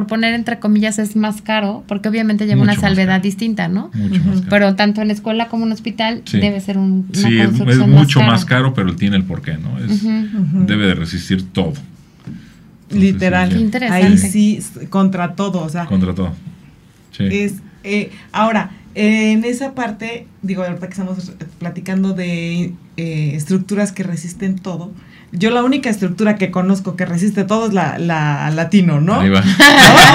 poner entre comillas, es más caro, porque obviamente lleva una salvedad distinta, ¿no? Mucho más caro. Pero tanto en escuela como en hospital debe ser un,
una sí, es, mucho más, caro, pero tiene el porqué, ¿no? Es, Debe de resistir todo.
Literal. Ahí sí, contra todo, o sea.
Contra todo. Sí.
Es, eh, ahora, en esa parte, digo, ahorita que estamos platicando de eh, estructuras que resisten todo, yo la única estructura que conozco que resiste todo es la, la latino, ¿no? Ahí va.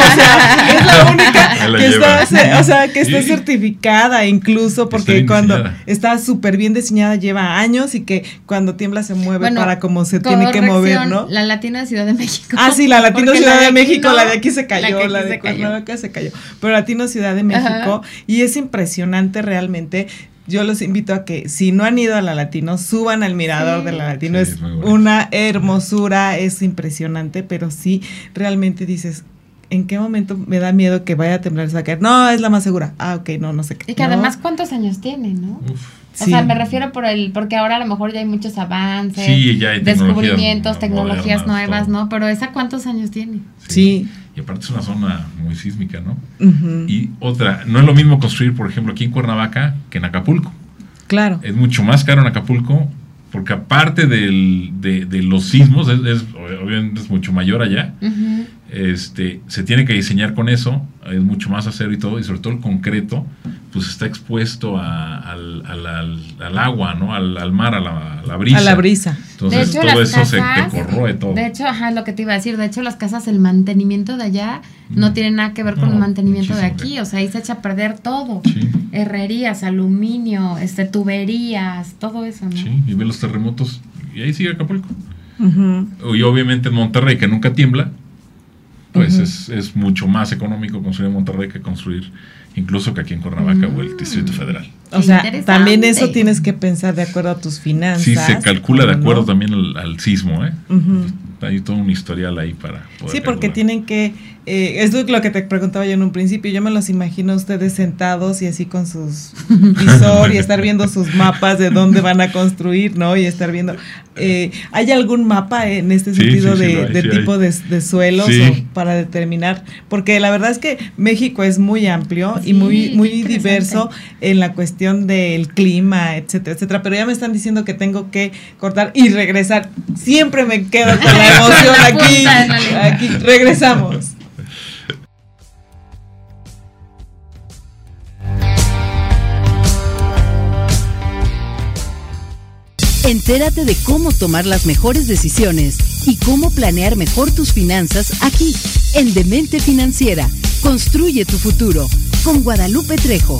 O sea, es la única que está, o sea, que está certificada incluso porque cuando está súper bien diseñada lleva años y que cuando tiembla se mueve para como se tiene que mover, ¿no?
La latina de Ciudad de México.
Ah, sí, la latino Ciudad de, México, la de aquí se cayó, la, de Cuernavaca se cayó, pero latino Ciudad de México y es impresionante realmente yo los invito a que si no han ido a la Latino, suban al mirador de la Latino. es una hermosura, es impresionante, pero sí, realmente dices, ¿en qué momento me da miedo que vaya a temblar esa caer? No, es la más segura. Ah, ok, no, no sé qué.
Y que además, ¿cuántos años tiene, no? O sea, me refiero por el, porque ahora a lo mejor ya hay muchos avances,
sí, ya hay
descubrimientos, tecnologías nuevas, ¿no? Pero esa cuántos años tiene?
Sí.
Y aparte es una zona muy sísmica, ¿no? Y otra, no es lo mismo construir, por ejemplo, aquí en Cuernavaca que en Acapulco.
Claro.
Es mucho más caro en Acapulco porque aparte del, de, de, los sismos, es, obviamente es mucho mayor allá, este, se tiene que diseñar con eso, es mucho más acero y todo, y sobre todo el concreto, pues está expuesto al, al, agua, ¿no? Al, mar, a la, brisa.
A la brisa.
Entonces todo eso se te corroe todo.
De hecho, ajá, lo que te iba a decir, de hecho las casas, el mantenimiento de allá no mm. tiene nada que ver con el mantenimiento de aquí, o sea, ahí se echa a perder todo. Herrerías, aluminio, este, tuberías, todo eso, ¿no?
Sí, y ve los terremotos, y ahí sigue Acapulco. Y obviamente en Monterrey, que nunca tiembla, pues es, es, mucho más económico construir en Monterrey que construir incluso que aquí en Cuernavaca o el mm. Distrito Federal.
O sea, también eso tienes que pensar de acuerdo a tus finanzas.
Sí, se calcula de acuerdo también al, sismo, ¿eh? Hay todo un historial ahí para
poder Sí, porque tienen que eh, es lo que te preguntaba yo en un principio. Yo me los imagino ustedes sentados y así con sus visor y estar viendo sus mapas de dónde van a construir, ¿no? Y estar viendo. Eh, ¿Hay algún mapa en este sentido de, tipo de, suelos para determinar? Porque la verdad es que México es muy amplio y muy, muy diverso en la cuestión del clima, etcétera, etcétera. Pero ya me están diciendo que tengo que cortar y regresar. Siempre me quedo con la emoción aquí. Aquí regresamos.
Entérate de cómo tomar las mejores decisiones y cómo planear mejor tus finanzas aquí, en Demente Financiera. Construye tu futuro con Guadalupe Trejo.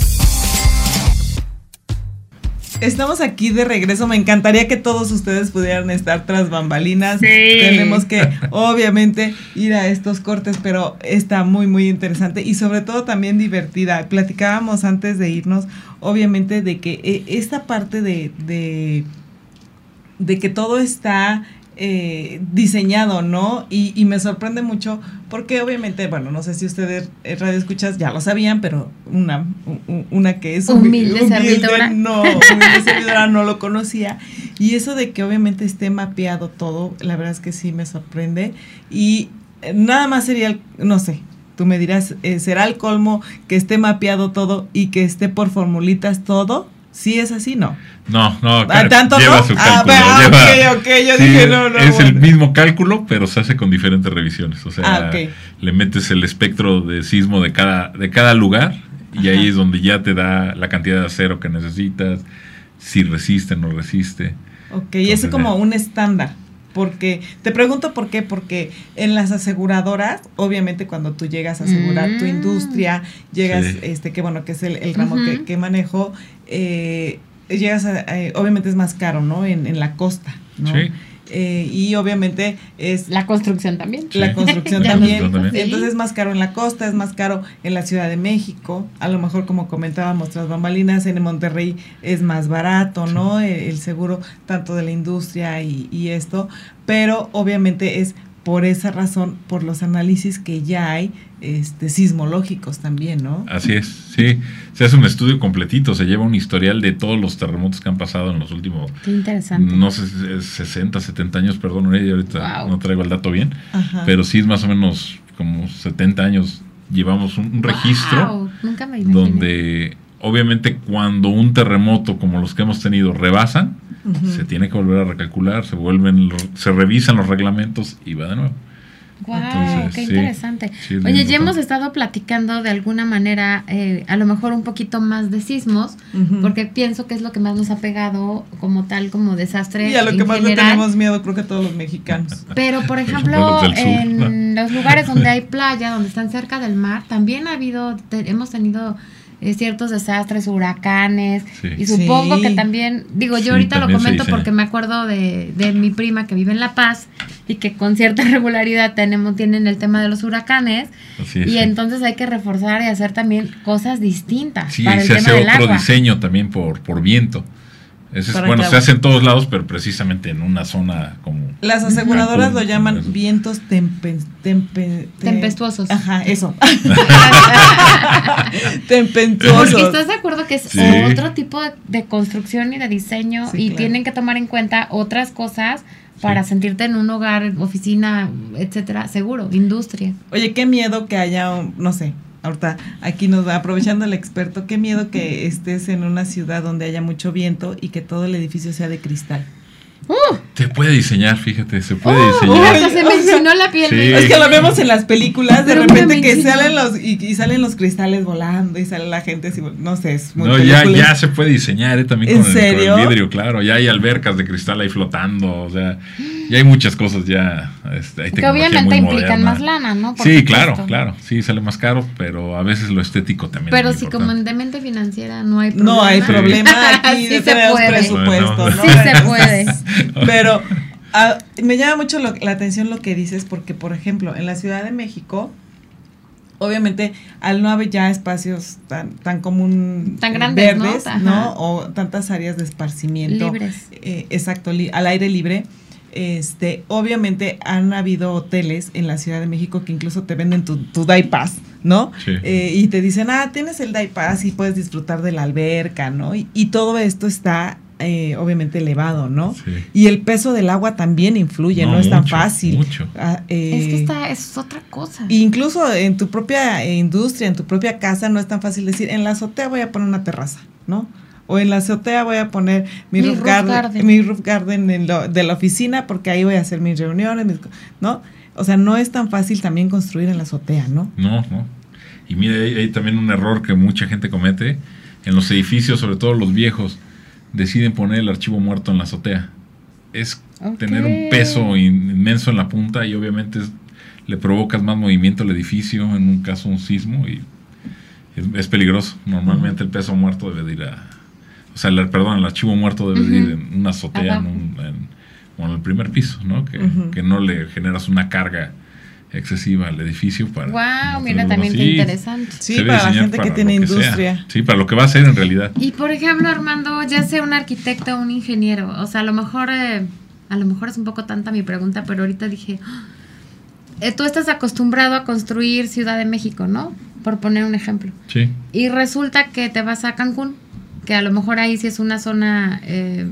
Estamos aquí de regreso. Me encantaría que todos ustedes pudieran estar tras bambalinas. Tenemos que, obviamente, ir a estos cortes, pero está muy, muy interesante y sobre todo también divertida. Platicábamos antes de irnos, obviamente, de que eh, esta parte de de que todo está eh, diseñado, ¿no? Y, me sorprende mucho porque obviamente, bueno, no sé si ustedes eh, radio escuchas ya lo sabían, pero una, una que es
humilde, servidora.
No, humilde servidora no lo conocía. Y eso de que obviamente esté mapeado todo, la verdad es que sí me sorprende. Y eh, nada más sería, no sé, tú me dirás, ¿será el colmo que esté mapeado todo y que esté por formulitas todo? ¿Sí es así? No.
No, no,
ah, ¿Tanto
lleva su
ah,
cálculo.
Ah, ok, yo dije no, no.
Es el mismo cálculo, pero se hace con diferentes revisiones. O sea, le metes el espectro de sismo de cada, de cada lugar y ahí es donde ya te da la cantidad de acero que necesitas, si resiste, no resiste.
Ok, y es como un estándar porque te pregunto por qué, porque en las aseguradoras, obviamente cuando tú llegas a asegurar tu mm. industria, llegas, este, que bueno, que es el, ramo que, manejo, eh, llegas a, eh, obviamente es más caro, ¿no? En, en la costa, ¿no? Sí. Eh, y obviamente es...
La construcción también.
La construcción también. Entonces es más caro en la costa, es más caro en la Ciudad de México. A lo mejor como comentábamos tras bambalinas, en Monterrey es más barato, ¿no? El, seguro tanto de la industria y, y esto. Pero obviamente es por esa razón, por los análisis que ya hay este, sismológicos también, ¿no?
Así es, sí. Se hace un estudio completito, se lleva un historial de todos los terremotos que han pasado en los últimos,
Qué interesante.
no sé, 60, 70 años, perdón, ahorita no traigo el dato bien, pero sí es más o menos como 70 años llevamos un, registro
Nunca me
donde obviamente cuando un terremoto como los que hemos tenido rebasan, se tiene que volver a recalcular, se vuelven, se revisan los reglamentos y va de nuevo.
Wow, qué interesante. Oye, ya hemos estado platicando de alguna manera, eh, a lo mejor un poquito más de sismos, porque pienso que es lo que más nos ha pegado como tal, como desastre.
Y a lo que más le tenemos miedo, creo que todos los mexicanos.
Pero, por ejemplo, en los lugares donde hay playa, donde están cerca del mar, también ha habido, hemos tenido ciertos desastres, huracanes, y supongo que también, digo, yo ahorita lo comento porque me acuerdo de, de, mi prima que vive en La Paz y que con cierta regularidad tenemos, tienen el tema de los huracanes, y entonces hay que reforzar y hacer también cosas distintas.
Sí, para el se hace otro diseño también por, por viento. Es, bueno, se hace en todos lados, pero precisamente en una zona como
Las aseguradoras lo llaman vientos
tempestuosos.
Ajá, eso. tempestuosos.
Porque estás de acuerdo que es otro tipo de, construcción y de diseño y tienen que tomar en cuenta otras cosas para sentirte en un hogar, oficina, etcétera, seguro, industria.
Oye, qué miedo que haya, no sé, ahorita aquí nos va aprovechando el experto, qué miedo que estés en una ciudad donde haya mucho viento y que todo el edificio sea de cristal.
Uh. te puede diseñar, fíjate, se puede uh, diseñar.
se me ensinó la piel.
Es que lo vemos en las películas, de repente que salen los y, salen los cristales volando y sale la gente así, no sé, es
muy No, ya, ya se puede diseñar ¿eh? también con, El, con el vidrio, claro, ya hay albercas de cristal ahí flotando, o sea, y hay muchas cosas ya. Este, hay
que obviamente implican más lana, ¿no?
sí, claro, claro. Sí, sale más caro, pero a veces lo estético también.
Pero si como en demente financiera no hay problema.
No hay problema. Aquí
sí se puede.
presupuesto,
Sí se puede.
pero ah, me llama mucho la atención lo que dices, porque, por ejemplo, en la Ciudad de México obviamente al no haber ya espacios tan tan común
tan grandes
verdes ¿no? o tantas áreas de esparcimiento
libres
eh, exacto al aire libre este, obviamente han habido hoteles en la Ciudad de México que incluso te venden tu, tu Day Pass, ¿no? Eh, y te dicen, ah, tienes el Day Pass y puedes disfrutar de la alberca, ¿no? Y, todo esto está eh, obviamente elevado, ¿no? Y el peso del agua también influye, no, es tan fácil.
Mucho.
Ah, eh, es que está, es otra cosa.
Incluso en tu propia industria, en tu propia casa, no es tan fácil decir, en la azotea voy a poner una terraza, ¿no? o en la azotea voy a poner mi, roof, garden, mi roof garden en lo, de la oficina porque ahí voy a hacer mis reuniones, ¿no? O sea, no es tan fácil también construir en la azotea, ¿no?
No, no. Y mire, hay, también un error que mucha gente comete en los edificios, sobre todo los viejos, deciden poner el archivo muerto en la azotea. Es tener un peso inmenso en la punta y obviamente le provocas más movimiento al edificio, en un caso un sismo, y es, peligroso. Normalmente el peso muerto debe de ir a, o sea, el, perdón, el archivo muerto debe ir en una azotea en, un, en, el primer piso, ¿no? Que, no le generas una carga excesiva al edificio para...
Wow, mira, también qué interesante.
Sí, para la gente que tiene industria.
Sí, para lo que va a ser en realidad.
Y por ejemplo, Armando, ya sea un arquitecto o un ingeniero, o sea, a lo mejor, eh, a lo mejor es un poco tanta mi pregunta, pero ahorita dije, eh, tú estás acostumbrado a construir Ciudad de México, ¿no? Por poner un ejemplo.
Sí.
Y resulta que te vas a Cancún que a lo mejor ahí sí es una zona eh,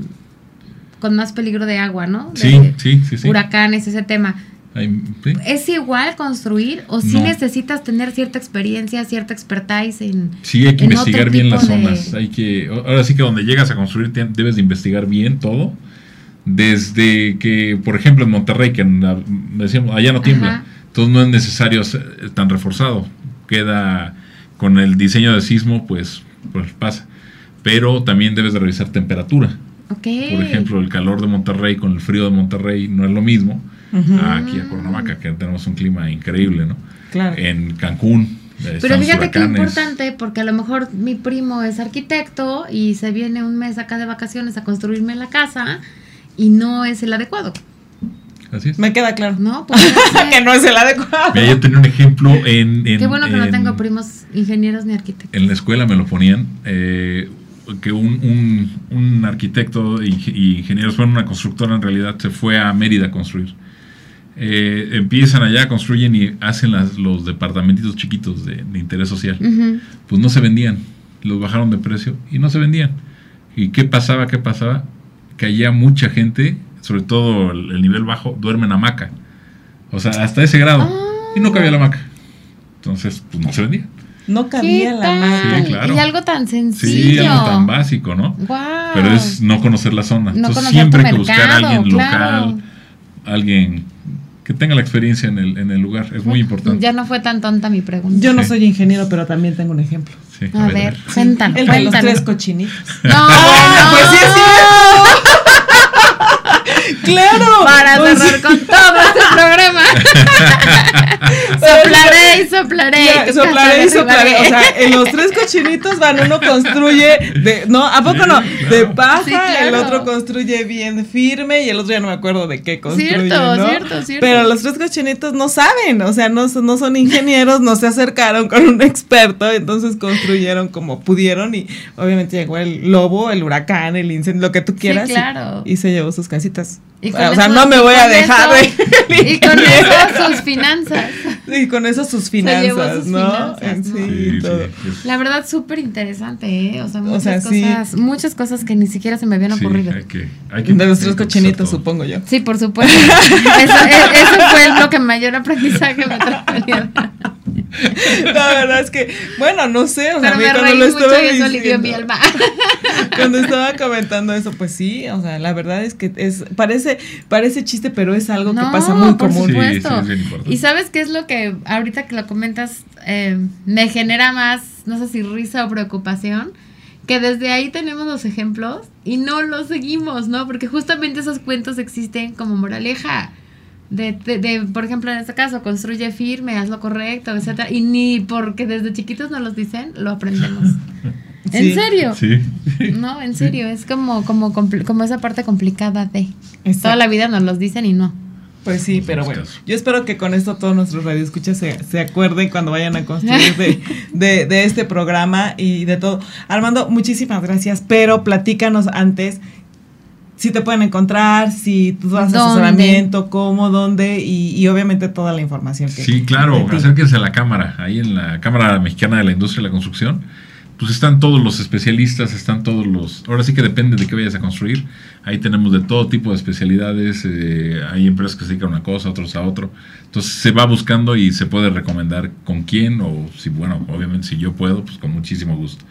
con más peligro de agua, ¿no?
sí, sí, sí,
Huracanes, ese tema. ¿Es igual construir o si necesitas tener cierta experiencia, cierta expertise en...
Sí, hay que investigar bien las zonas. Hay que, ahora sí que donde llegas a construir debes de investigar bien todo. Desde que, por ejemplo, en Monterrey, que decíamos, allá no tiembla, entonces no es necesario ser tan reforzado. Queda con el diseño de sismo, pues, pues pasa pero también debes de revisar temperatura. Por ejemplo, el calor de Monterrey con el frío de Monterrey no es lo mismo aquí a Cuernavaca, que tenemos un clima increíble, ¿no?
Claro.
En Cancún.
Pero fíjate qué importante, porque a lo mejor mi primo es arquitecto y se viene un mes acá de vacaciones a construirme la casa y no es el adecuado.
Así es.
Me queda claro.
No, pues
que no es el adecuado.
Mira, yo tenía un ejemplo en, Qué
bueno que no tengo primos ingenieros ni arquitectos.
En la escuela me lo ponían. Eh, que un, un, arquitecto y ingenieros, bueno, una constructora en realidad se fue a Mérida a construir. Eh, empiezan allá, construyen y hacen las, los departamentitos chiquitos de, interés social. Pues no se vendían, los bajaron de precio y no se vendían. ¿Y qué pasaba? ¿Qué pasaba? Que allá mucha gente, sobre todo el, nivel bajo, duerme en hamaca. O sea, hasta ese grado. Y no cabía la hamaca. Entonces, pues no se vendía.
No cabía la mano.
Y algo tan sencillo.
Sí, algo tan básico, ¿no? Pero es no conocer la zona. Entonces siempre hay que buscar a alguien local, alguien que tenga la experiencia en el, en el lugar. Es muy importante.
Ya no fue tan tonta mi pregunta.
Yo no soy ingeniero, pero también tengo un ejemplo.
a, ver, cuéntanos.
El
de
los tres cochinitos.
No, ah,
pues sí, sí. Claro.
Para cerrar con todo este programa. soplaré y soplaré.
soplaré y soplaré. O sea, en los tres cochinitos van, uno construye de, no, ¿a poco no? De paja, el otro construye bien firme y el otro ya no me acuerdo de qué construye.
Cierto, cierto, cierto.
Pero los tres cochinitos no saben, o sea, no, no son ingenieros, no se acercaron con un experto, entonces construyeron como pudieron y obviamente llegó el lobo, el huracán, el incendio, lo que tú quieras.
claro.
y se llevó sus casitas. O sea, no me voy a dejar
Y con eso sus finanzas.
Y con eso sus finanzas, ¿no?
sí, todo. La verdad, súper interesante, ¿eh? O sea, muchas, cosas, muchas cosas que ni siquiera se me habían ocurrido.
Hay que, hay que
de los tres cochinitos, supongo yo.
Sí, por supuesto. eso, e, eso, fue lo que mayor aprendizaje me trajo
La verdad es que, bueno, no sé,
o sea, me cuando lo estaba diciendo, mi alma.
Cuando estaba comentando eso, pues sí, o sea, la verdad es que es parece parece chiste, pero es algo que pasa muy
por
común.
Supuesto. y sabes qué es lo que ahorita que lo comentas eh, me genera más, no sé si risa o preocupación, que desde ahí tenemos los ejemplos y no los seguimos, ¿no? Porque justamente esos cuentos existen como moraleja. De, de, por ejemplo, en este caso, construye firme, haz lo correcto, etcétera, y ni porque desde chiquitos nos los dicen, lo aprendemos. ¿En serio?
Sí.
No, en serio, es como, como, como esa parte complicada de... Toda la vida nos los dicen y no.
Pues sí, pero bueno, yo espero que con esto todos nuestros radioescuchas se, se acuerden cuando vayan a construir de, de, de, este programa y de todo. Armando, muchísimas gracias, pero platícanos antes si te pueden encontrar, si tú das asesoramiento, cómo, dónde y, obviamente toda la información que
Sí, claro, acérquense a la cámara, ahí en la Cámara Mexicana de la Industria de la Construcción. Pues están todos los especialistas, están todos los... Ahora sí que depende de qué vayas a construir. Ahí tenemos de todo tipo de especialidades. Eh, hay empresas que se dedican a una cosa, otros a otro. Entonces se va buscando y se puede recomendar con quién o si, bueno, obviamente si yo puedo, pues con muchísimo gusto.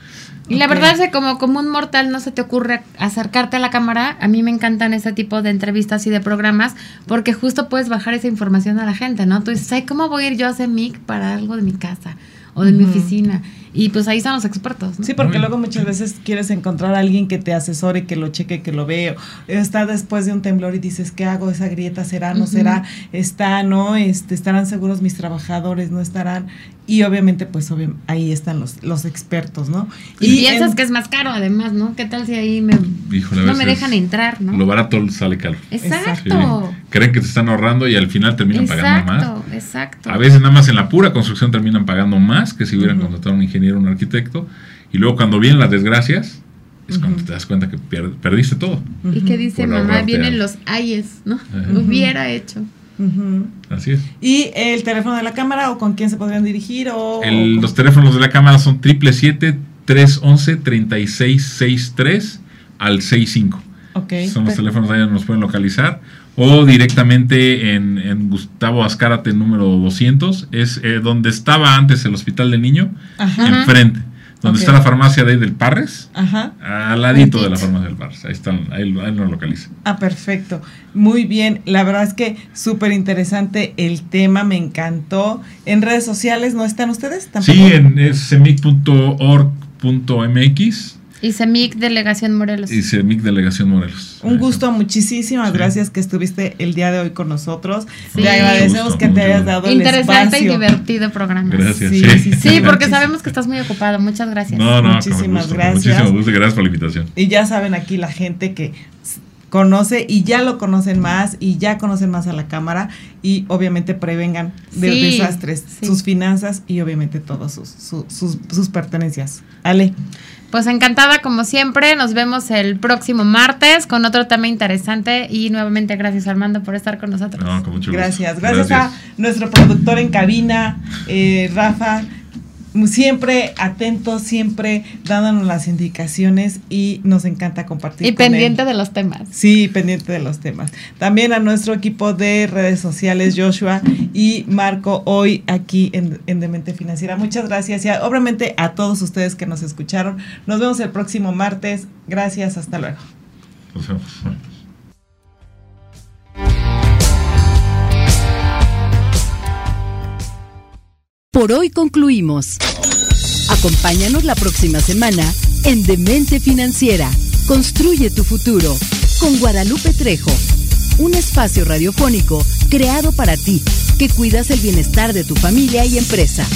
Y la verdad es que como, como un mortal no se te ocurre acercarte a la cámara, a mí me encantan ese tipo de entrevistas y de programas porque justo puedes bajar esa información a la gente, ¿no? Tú dices, ay, ¿cómo voy a ir yo a hacer mic para algo de mi casa o de mi oficina? Y pues ahí están los expertos.
Sí, porque luego muchas veces quieres encontrar a alguien que te asesore, que lo cheque, que lo vea. Está después de un temblor y dices, ¿qué hago? ¿Esa grieta será? ¿No será? ¿Está? ¿No? Este, ¿Estarán seguros mis trabajadores? ¿No estarán? Y obviamente, pues ahí están los, los expertos, ¿no?
Y, piensas que es más caro, además, ¿no? ¿Qué tal si ahí me, no me dejan entrar, ¿no?
Lo barato sale caro.
Exacto.
Creen que te están ahorrando y al final terminan pagando más.
Exacto, exacto.
A veces nada más en la pura construcción terminan pagando más que si hubieran contratado a un ingeniero, un arquitecto. Y luego cuando vienen las desgracias, es cuando te das cuenta que perdiste todo.
Y que dice mamá, vienen los ayes, ¿no? Hubiera hecho.
Así es.
¿Y el teléfono de la cámara o con quién se podrían dirigir? O,
los teléfonos de la cámara son 777-311-3663 al 65.
Okay,
son los teléfonos ahí donde nos pueden localizar. O directamente en, Gustavo Azcárate número 200. Es eh, donde estaba antes el Hospital del Niño. Enfrente. Donde está la farmacia de del Parres.
Ajá.
Al ladito de la farmacia del Parres. Ahí, están, ahí, nos localiza.
Ah, perfecto. Muy bien. La verdad es que súper interesante el tema. Me encantó. En redes sociales, ¿no están ustedes?
¿Tampoco? Sí, en semic.org.mx.
Y CEMIC Delegación Morelos.
Y CEMIC Delegación Morelos.
Un gusto, muchísimas gracias que estuviste el día de hoy con nosotros. Te agradecemos que te hayas dado
Interesante y divertido programa.
Gracias.
Sí, sí, sí, porque sabemos que estás muy ocupado. Muchas gracias.
No, no,
muchísimas gracias.
Muchísimas gusto, gracias por la invitación.
Y ya saben aquí la gente que conoce y ya lo conocen más y ya conocen más a la cámara y obviamente prevengan de desastres, sus finanzas y obviamente todas sus, sus, sus pertenencias. Ale.
Pues encantada como siempre, nos vemos el próximo martes con otro tema interesante. Y nuevamente gracias Armando por estar con nosotros.
gracias. gracias, a nuestro productor en cabina, eh, Rafa, siempre atento, siempre dándonos las indicaciones y nos encanta compartir.
Y pendiente de los temas.
Sí, pendiente de los temas. También a nuestro equipo de redes sociales, Joshua y Marco, hoy aquí en, en Demente Financiera. Muchas gracias y obviamente a todos ustedes que nos escucharon. Nos vemos el próximo martes. Gracias, hasta luego. Nos vemos.
Por hoy concluimos. Acompáñanos la próxima semana en Demente Financiera. Construye tu futuro con Guadalupe Trejo. Un espacio radiofónico creado para ti, que cuidas el bienestar de tu familia y empresa.